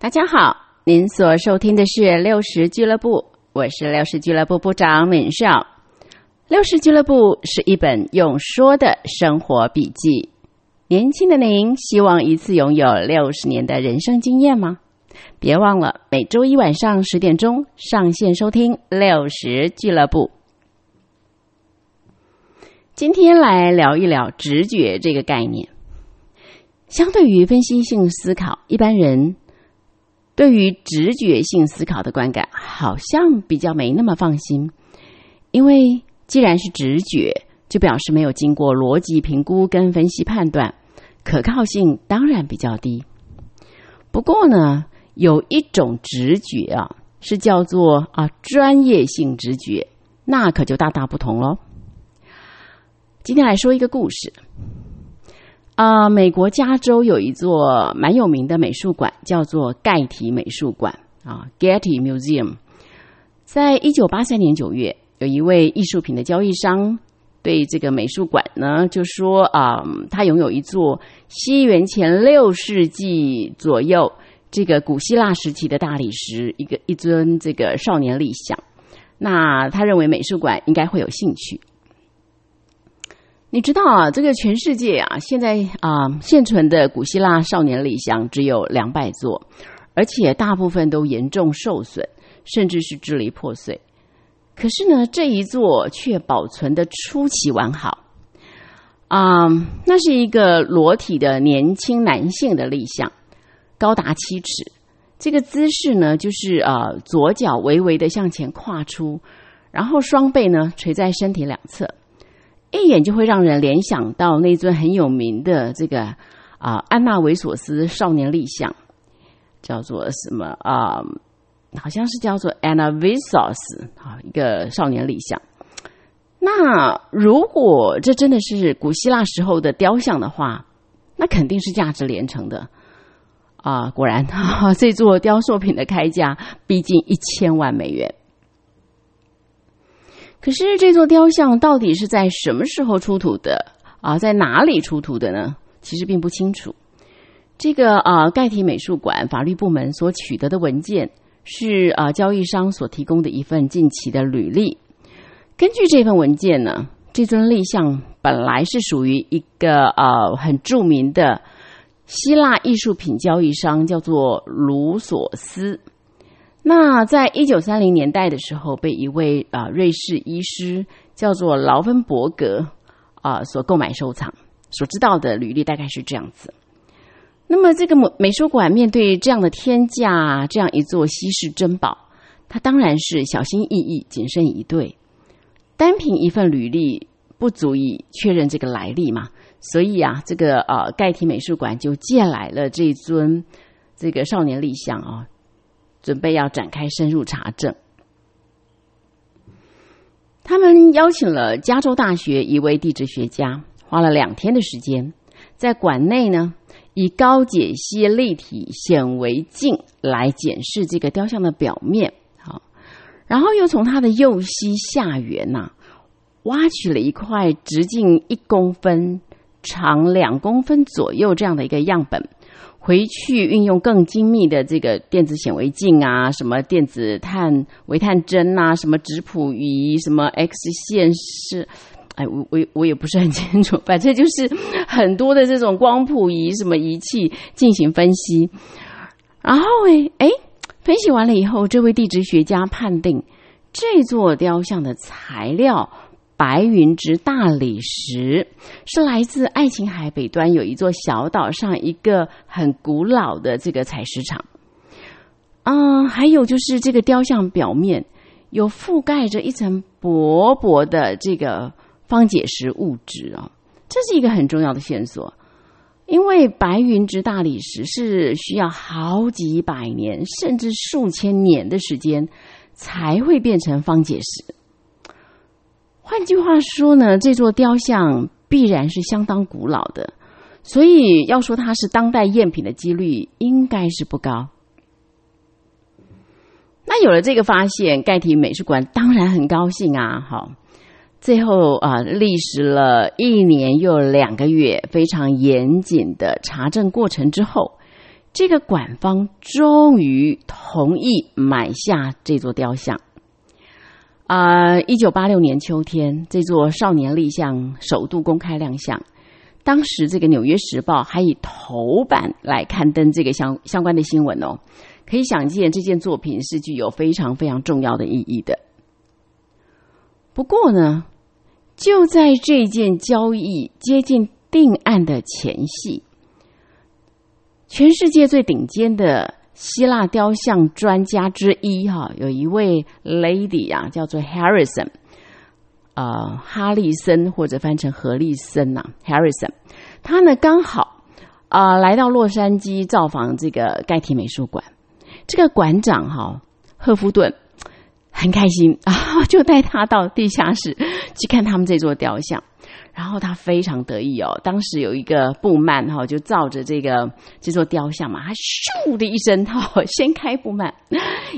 大家好，您所收听的是六十俱乐部，我是六十俱乐部部长敏少。六十俱乐部是一本用说的生活笔记。年轻的您，希望一次拥有六十年的人生经验吗？别忘了每周一晚上十点钟上线收听六十俱乐部。今天来聊一聊直觉这个概念。相对于分析性思考，一般人对于直觉性思考的观感好像比较没那么放心，因为既然是直觉，就表示没有经过逻辑评估跟分析判断，可靠性当然比较低。不过呢，有一种直觉啊，是叫做啊专业性直觉，那可就大大不同喽。今天来说一个故事。啊，美国加州有一座蛮有名的美术馆，叫做盖提美术馆啊 （Getty Museum）。在一九八三年九月，有一位艺术品的交易商对这个美术馆呢，就说啊，他拥有一座西元前六世纪左右这个古希腊时期的大理石，一个一尊这个少年立像。那他认为美术馆应该会有兴趣。你知道啊，这个全世界啊，现在啊现存的古希腊少年立像只有两百座，而且大部分都严重受损，甚至是支离破碎。可是呢，这一座却保存的出奇完好。啊，那是一个裸体的年轻男性的立像，高达七尺。这个姿势呢，就是呃左脚微微的向前跨出，然后双背呢垂在身体两侧。一眼就会让人联想到那尊很有名的这个啊安娜维索斯少年立像，叫做什么啊？好像是叫做 Anna Visos 啊，一个少年立像。那如果这真的是古希腊时候的雕像的话，那肯定是价值连城的啊！果然，这座雕塑品的开价逼近一千万美元。可是这座雕像到底是在什么时候出土的啊？在哪里出土的呢？其实并不清楚。这个啊，盖提美术馆法律部门所取得的文件是啊，交易商所提供的一份近期的履历。根据这份文件呢，这尊立像本来是属于一个啊很著名的希腊艺术品交易商，叫做卢索斯。那在一九三零年代的时候，被一位啊瑞士医师叫做劳芬伯格啊所购买收藏。所知道的履历大概是这样子。那么这个美美术馆面对这样的天价，这样一座稀世珍宝，它当然是小心翼翼、谨慎以对。单凭一份履历不足以确认这个来历嘛？所以啊，这个呃盖提美术馆就借来了这尊这个少年立像啊。准备要展开深入查证，他们邀请了加州大学一位地质学家，花了两天的时间，在馆内呢以高解析立体显微镜来检视这个雕像的表面，好，然后又从它的右膝下缘呐挖取了一块直径一公分、长两公分左右这样的一个样本。回去运用更精密的这个电子显微镜啊，什么电子探微探针啊，什么质谱仪，什么 X 线是，哎，我我我也不是很清楚，反正就是很多的这种光谱仪什么仪器进行分析。然后哎哎，分析完了以后，这位地质学家判定这座雕像的材料。白云之大理石是来自爱琴海北端有一座小岛上一个很古老的这个采石场。嗯，还有就是这个雕像表面有覆盖着一层薄薄的这个方解石物质哦，这是一个很重要的线索，因为白云之大理石是需要好几百年甚至数千年的时间才会变成方解石。换句话说呢，这座雕像必然是相当古老的，所以要说它是当代赝品的几率应该是不高。那有了这个发现，盖提美术馆当然很高兴啊！好，最后啊，历时了一年又两个月非常严谨的查证过程之后，这个馆方终于同意买下这座雕像。啊，一九八六年秋天，这座少年立像首度公开亮相。当时，这个《纽约时报》还以头版来刊登这个相相关的新闻哦。可以想见，这件作品是具有非常非常重要的意义的。不过呢，就在这件交易接近定案的前夕，全世界最顶尖的希腊雕像专家之一哈，有一位 lady 啊，叫做 Harrison，呃，哈利森或者翻成何利森呐，Harrison，他呢刚好啊来到洛杉矶造访这个盖提美术馆，这个馆长哈赫夫顿。很开心啊，就带他到地下室去看他们这座雕像，然后他非常得意哦。当时有一个布幔哈，就照着这个这座雕像嘛，他咻的一声哈，掀开布幔，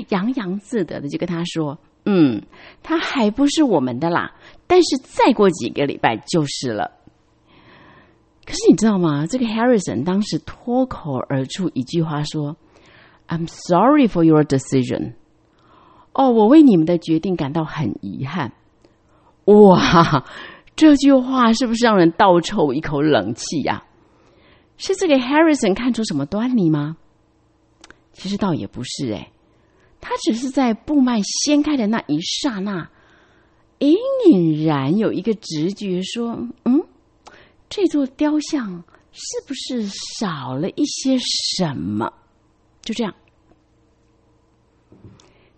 洋洋自得的就跟他说：“嗯，他还不是我们的啦，但是再过几个礼拜就是了。”可是你知道吗？这个 Harrison 当时脱口而出一句话说：“I'm sorry for your decision。”哦，我为你们的决定感到很遗憾。哇，这句话是不是让人倒抽一口冷气呀？是这个 Harrison 看出什么端倪吗？其实倒也不是，哎，他只是在布幔掀开的那一刹那，隐隐然有一个直觉说：“嗯，这座雕像是不是少了一些什么？”就这样。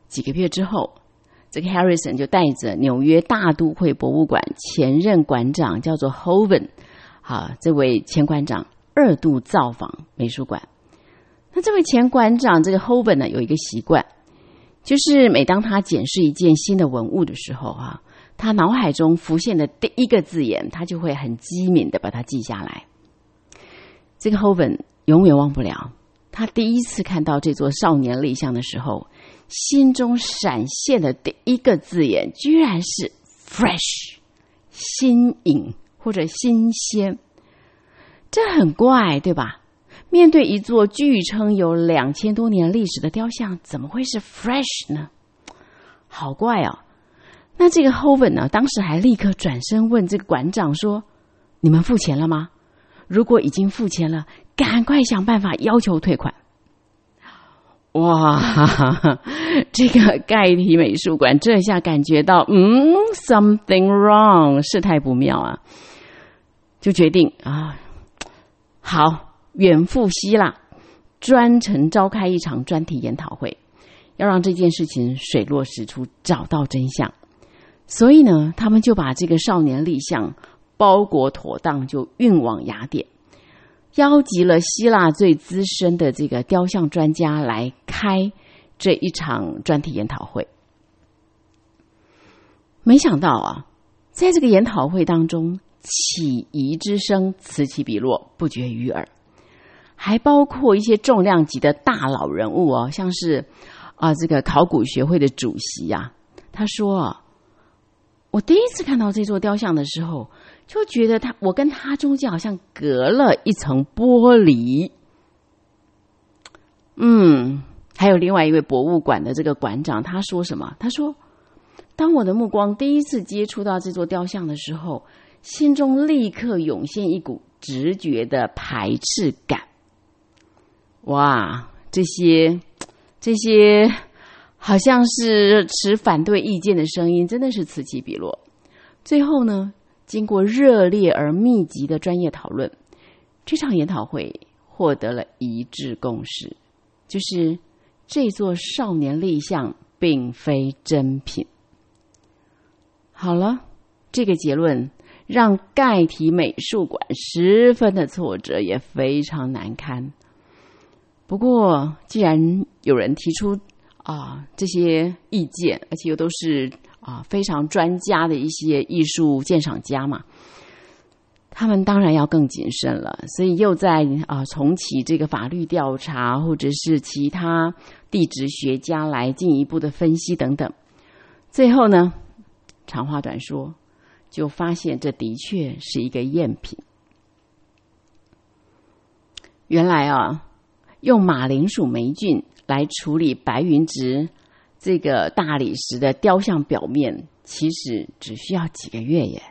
几个月之后，这个 Harrison 就带着纽约大都会博物馆前任馆长叫做 Hoven，好，这位前馆长二度造访美术馆。那这位前馆长这个 Hoven 呢，有一个习惯，就是每当他检视一件新的文物的时候，哈，他脑海中浮现的第一个字眼，他就会很机敏的把它记下来。这个 Hoven 永远忘不了，他第一次看到这座少年立像的时候。心中闪现的第一个字眼，居然是 “fresh”，新颖或者新鲜，这很怪，对吧？面对一座据称有两千多年历史的雕像，怎么会是 “fresh” 呢？好怪哦！那这个 Hoven 呢？当时还立刻转身问这个馆长说：“你们付钱了吗？如果已经付钱了，赶快想办法要求退款。”哇，这个盖提美术馆这下感觉到，嗯，something wrong，事态不妙啊，就决定啊，好，远赴希腊，专程召开一场专题研讨会，要让这件事情水落石出，找到真相。所以呢，他们就把这个少年立像包裹妥当，就运往雅典。邀集了希腊最资深的这个雕像专家来开这一场专题研讨会。没想到啊，在这个研讨会当中，起疑之声此起彼落，不绝于耳，还包括一些重量级的大佬人物哦，像是啊这个考古学会的主席呀，他说：“我第一次看到这座雕像的时候。”就觉得他，我跟他中间好像隔了一层玻璃。嗯，还有另外一位博物馆的这个馆长，他说什么？他说：“当我的目光第一次接触到这座雕像的时候，心中立刻涌现一股直觉的排斥感。”哇，这些这些好像是持反对意见的声音，真的是此起彼落。最后呢？经过热烈而密集的专业讨论，这场研讨会获得了一致共识，就是这座少年立像并非真品。好了，这个结论让盖提美术馆十分的挫折，也非常难堪。不过，既然有人提出啊这些意见，而且又都是。啊，非常专家的一些艺术鉴赏家嘛，他们当然要更谨慎了，所以又在啊重启这个法律调查，或者是其他地质学家来进一步的分析等等。最后呢，长话短说，就发现这的确是一个赝品。原来啊，用马铃薯霉菌来处理白云植这个大理石的雕像表面，其实只需要几个月耶，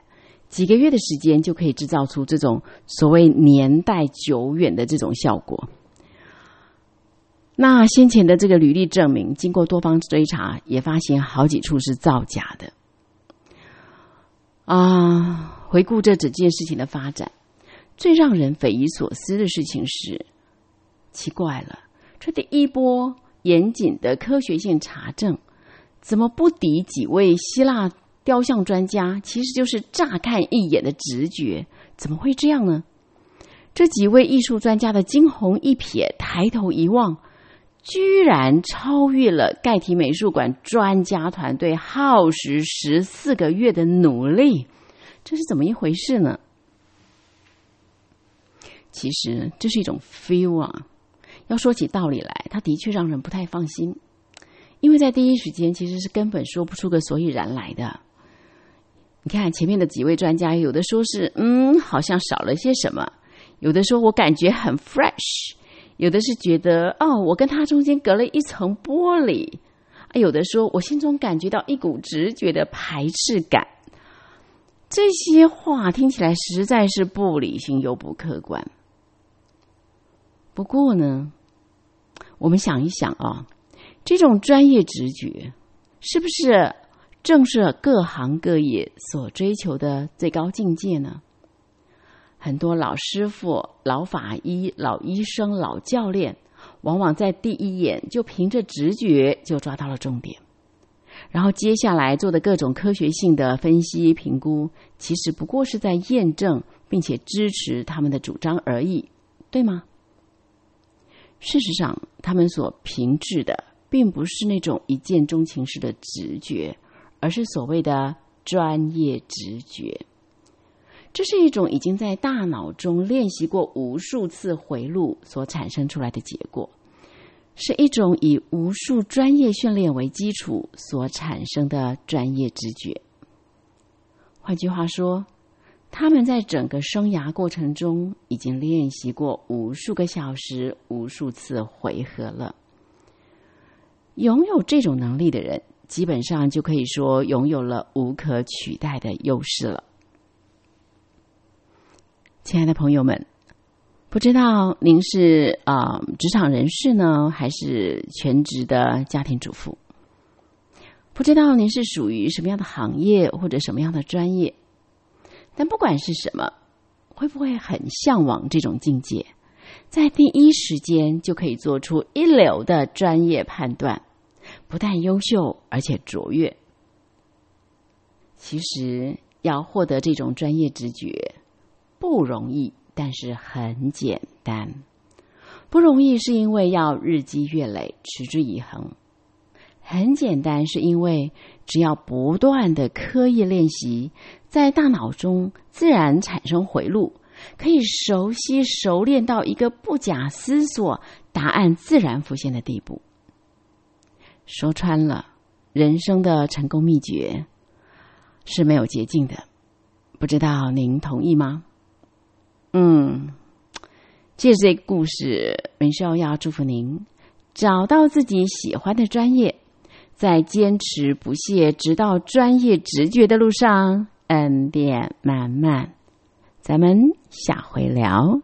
几个月的时间就可以制造出这种所谓年代久远的这种效果。那先前的这个履历证明，经过多方追查，也发现好几处是造假的。啊，回顾这整件事情的发展，最让人匪夷所思的事情是，奇怪了，这第一波严谨的科学性查证，怎么不敌几位希腊雕像专家？其实就是乍看一眼的直觉，怎么会这样呢？这几位艺术专家的惊鸿一瞥，抬头一望。居然超越了盖提美术馆专家团队耗时十四个月的努力，这是怎么一回事呢？其实这是一种 feel 啊。要说起道理来，他的确让人不太放心，因为在第一时间其实是根本说不出个所以然来的。你看前面的几位专家，有的说是嗯，好像少了些什么；有的说我感觉很 fresh。有的是觉得哦，我跟他中间隔了一层玻璃；啊，有的说我心中感觉到一股直觉的排斥感。这些话听起来实在是不理性又不客观。不过呢，我们想一想啊，这种专业直觉是不是正是各行各业所追求的最高境界呢？很多老师傅、老法医、老医生、老教练，往往在第一眼就凭着直觉就抓到了重点，然后接下来做的各种科学性的分析评估，其实不过是在验证并且支持他们的主张而已，对吗？事实上，他们所凭据的并不是那种一见钟情式的直觉，而是所谓的专业直觉。这是一种已经在大脑中练习过无数次回路所产生出来的结果，是一种以无数专业训练为基础所产生的专业直觉。换句话说，他们在整个生涯过程中已经练习过无数个小时、无数次回合了。拥有这种能力的人，基本上就可以说拥有了无可取代的优势了。亲爱的朋友们，不知道您是啊职场人士呢，还是全职的家庭主妇？不知道您是属于什么样的行业或者什么样的专业？但不管是什么，会不会很向往这种境界，在第一时间就可以做出一流的专业判断，不但优秀，而且卓越。其实要获得这种专业直觉。不容易，但是很简单。不容易是因为要日积月累、持之以恒；很简单是因为只要不断的刻意练习，在大脑中自然产生回路，可以熟悉熟练到一个不假思索、答案自然浮现的地步。说穿了，人生的成功秘诀是没有捷径的。不知道您同意吗？嗯，借这个故事，文少要祝福您找到自己喜欢的专业，在坚持不懈，直到专业直觉的路上，恩典满满。咱们下回聊。